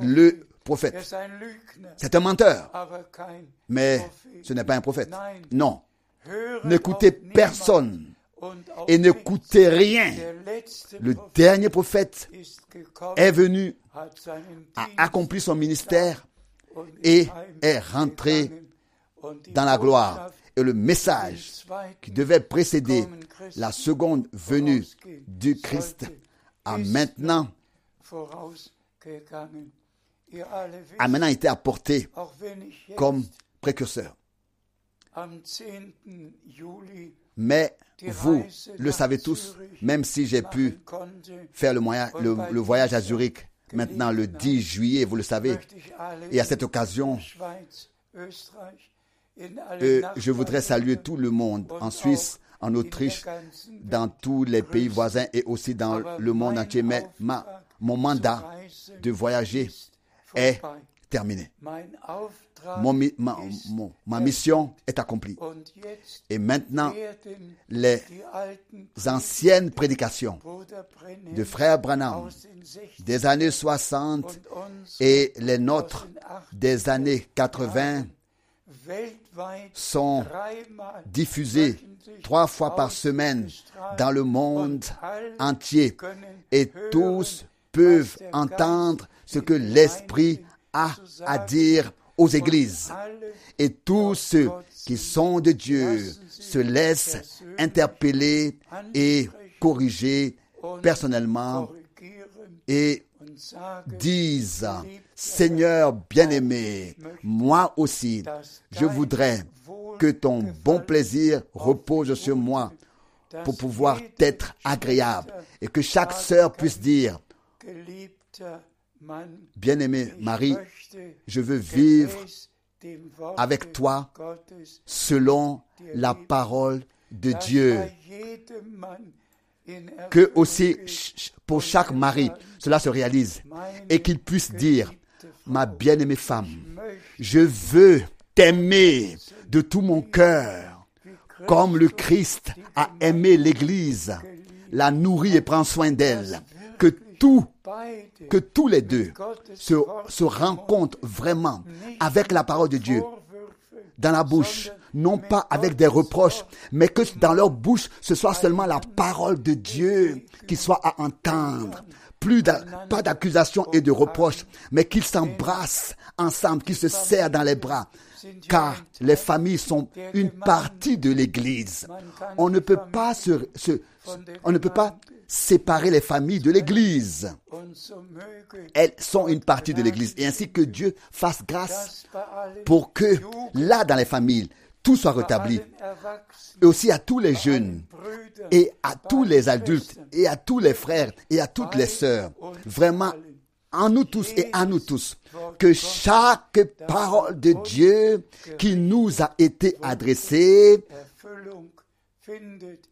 le prophète. C'est un menteur. Mais ce n'est pas un prophète. Non. N'écoutez personne et n'écoutez rien. Le dernier prophète est venu, a accompli son ministère et est rentré dans la gloire. Et le message qui devait précéder la seconde venue du Christ a maintenant, a maintenant été apporté comme précurseur. Mais vous le savez tous, même si j'ai pu faire le, voyage à Zurich maintenant le 10 juillet, vous le savez, et à cette occasion, euh, je voudrais saluer tout le monde en Suisse, en Autriche, dans tous les pays voisins et aussi dans le monde entier. Mais mon mandat de voyager est terminé. ma, mission est accomplie. Et maintenant, les anciennes prédications de frère Branham des années 60 et les nôtres des années 80 sont diffusées trois fois par semaine dans le monde entier et tous peuvent entendre ce que l'Esprit a à dire aux églises. Et tous ceux qui sont de Dieu se laissent interpeller et corriger personnellement et disent, Seigneur bien-aimé, moi aussi, je voudrais que ton bon plaisir repose sur moi pour pouvoir être agréable et que chaque sœur puisse dire, Bien-aimé Marie, je veux vivre avec toi selon la parole de Dieu. que aussi pour chaque mari, cela se réalise et qu'il puisse dire, ma bien-aimée femme, je veux t'aimer de tout mon cœur, comme le Christ a aimé l'Église, la nourrit et prend soin d'elle, que tout, que tous les deux se, rencontrent vraiment avec la parole de Dieu dans la bouche, non pas avec des reproches, mais que dans leur bouche, ce soit seulement la parole de Dieu qui soit à entendre. Plus pas d'accusation et de reproches, mais qu'ils s'embrassent ensemble, qu'ils se serrent dans les bras. Car les familles sont une partie de l'Église. On ne peut pas se, on ne peut pas séparer les familles de l'Église. Elles sont une partie de l'Église. Et ainsi que Dieu fasse grâce pour que là, dans les familles, tout soit rétabli. Et aussi à tous les jeunes, et à tous les adultes, et à tous les frères, et à toutes les sœurs. Vraiment, en nous tous et à nous tous, que chaque parole de Dieu qui nous a été adressée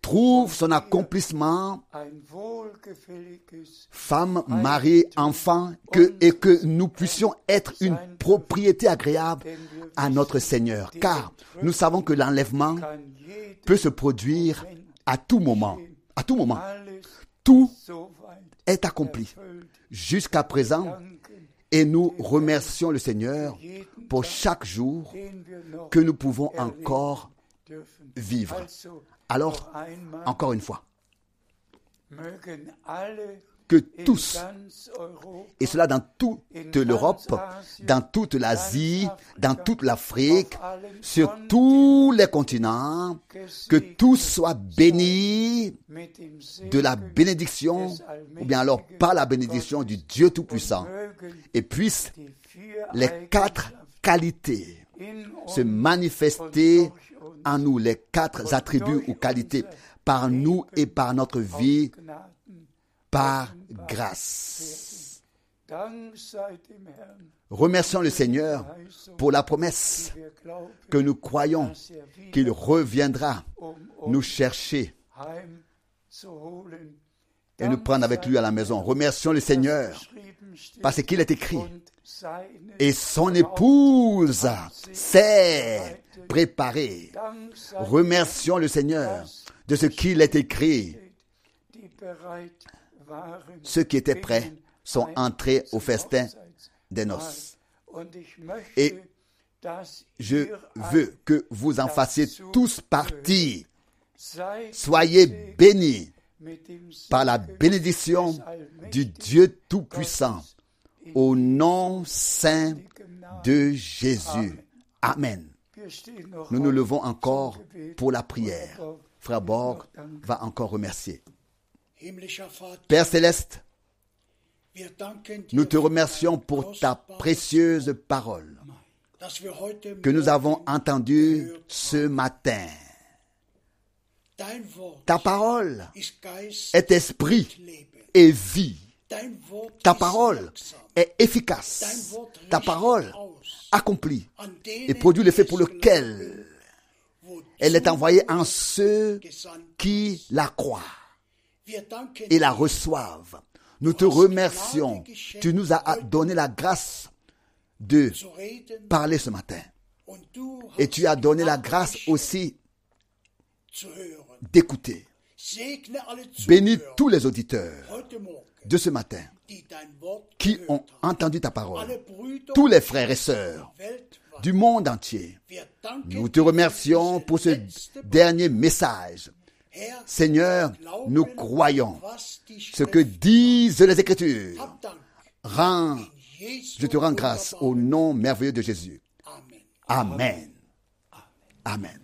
trouve son accomplissement, femme, mari, enfant, et que nous puissions être une propriété agréable à notre Seigneur. Car nous savons que l'enlèvement peut se produire à tout moment. À tout moment. Tout est accompli jusqu'à présent et nous remercions le Seigneur pour chaque jour que nous pouvons encore vivre. Alors, encore une fois, que tous, et cela dans toute l'Europe, dans toute l'Asie, dans toute l'Afrique, sur tous les continents, que tous soient bénis de la bénédiction, ou bien alors par la bénédiction du Dieu Tout-Puissant, et puissent les quatre qualités se manifester en nous les quatre attributs ou qualités par nous et par notre vie, par grâce. Remercions le Seigneur pour la promesse que nous croyons qu'il reviendra nous chercher et nous prendre avec lui à la maison. Remercions le Seigneur parce qu'il est écrit et son épouse s'est préparée. Remercions le Seigneur de ce qu'il est écrit. Ceux qui étaient prêts sont entrés au festin des noces. Et je veux que vous en fassiez tous partie. Soyez bénis par la bénédiction du Dieu Tout-Puissant au nom saint de Jésus. Amen. Nous nous levons encore pour la prière. Frère Borg va encore remercier. Père céleste, nous te remercions pour ta précieuse parole que nous avons entendue ce matin. Ta parole est esprit et vie. Ta parole est efficace. Ta parole accomplit et produit l'effet pour lequel elle est envoyée en ceux qui la croient et la reçoivent. Nous te remercions. Tu nous as donné la grâce de parler ce matin. Et tu as donné la grâce aussi d'écouter. Bénis tous les auditeurs de ce matin qui ont entendu ta parole, tous les frères et sœurs du monde entier. Nous te remercions pour ce dernier message. Seigneur, nous croyons ce que disent les Écritures. Rends, je te rends grâce au nom merveilleux de Jésus. Amen. Amen.